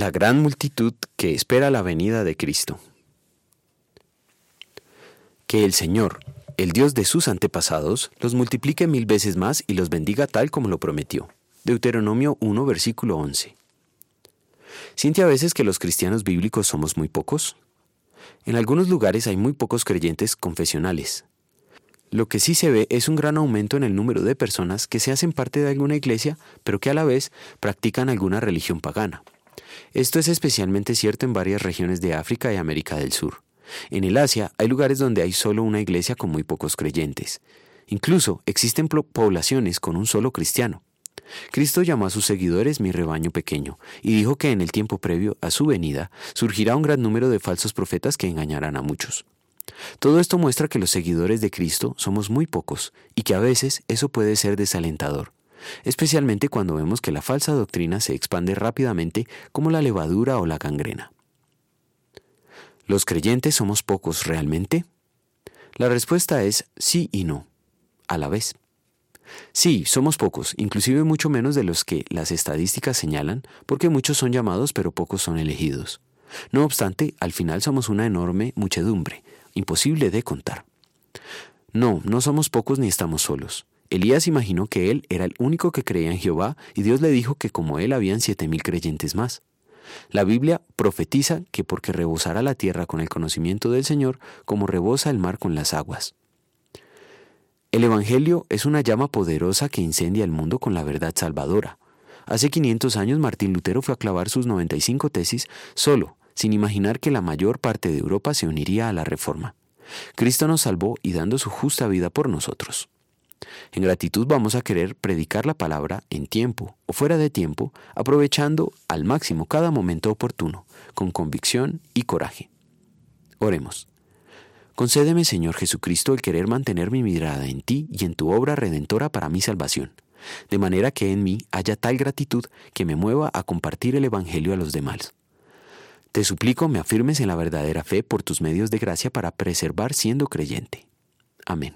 La gran multitud que espera la venida de Cristo. Que el Señor, el Dios de sus antepasados, los multiplique mil veces más y los bendiga tal como lo prometió. Deuteronomio 1, versículo 11. ¿Siente a veces que los cristianos bíblicos somos muy pocos? En algunos lugares hay muy pocos creyentes confesionales. Lo que sí se ve es un gran aumento en el número de personas que se hacen parte de alguna iglesia, pero que a la vez practican alguna religión pagana. Esto es especialmente cierto en varias regiones de África y América del Sur. En el Asia hay lugares donde hay solo una iglesia con muy pocos creyentes. Incluso existen poblaciones con un solo cristiano. Cristo llamó a sus seguidores mi rebaño pequeño y dijo que en el tiempo previo a su venida surgirá un gran número de falsos profetas que engañarán a muchos. Todo esto muestra que los seguidores de Cristo somos muy pocos y que a veces eso puede ser desalentador especialmente cuando vemos que la falsa doctrina se expande rápidamente como la levadura o la gangrena. ¿Los creyentes somos pocos realmente? La respuesta es sí y no, a la vez. Sí, somos pocos, inclusive mucho menos de los que las estadísticas señalan, porque muchos son llamados pero pocos son elegidos. No obstante, al final somos una enorme muchedumbre, imposible de contar. No, no somos pocos ni estamos solos. Elías imaginó que él era el único que creía en Jehová y Dios le dijo que como él habían siete mil creyentes más. La Biblia profetiza que porque rebosará la tierra con el conocimiento del Señor, como rebosa el mar con las aguas. El Evangelio es una llama poderosa que incendia el mundo con la verdad salvadora. Hace 500 años Martín Lutero fue a clavar sus 95 tesis solo, sin imaginar que la mayor parte de Europa se uniría a la Reforma. Cristo nos salvó y dando su justa vida por nosotros. En gratitud vamos a querer predicar la palabra en tiempo o fuera de tiempo, aprovechando al máximo cada momento oportuno, con convicción y coraje. Oremos. Concédeme, Señor Jesucristo, el querer mantener mi mirada en ti y en tu obra redentora para mi salvación, de manera que en mí haya tal gratitud que me mueva a compartir el Evangelio a los demás. Te suplico me afirmes en la verdadera fe por tus medios de gracia para preservar siendo creyente. Amén.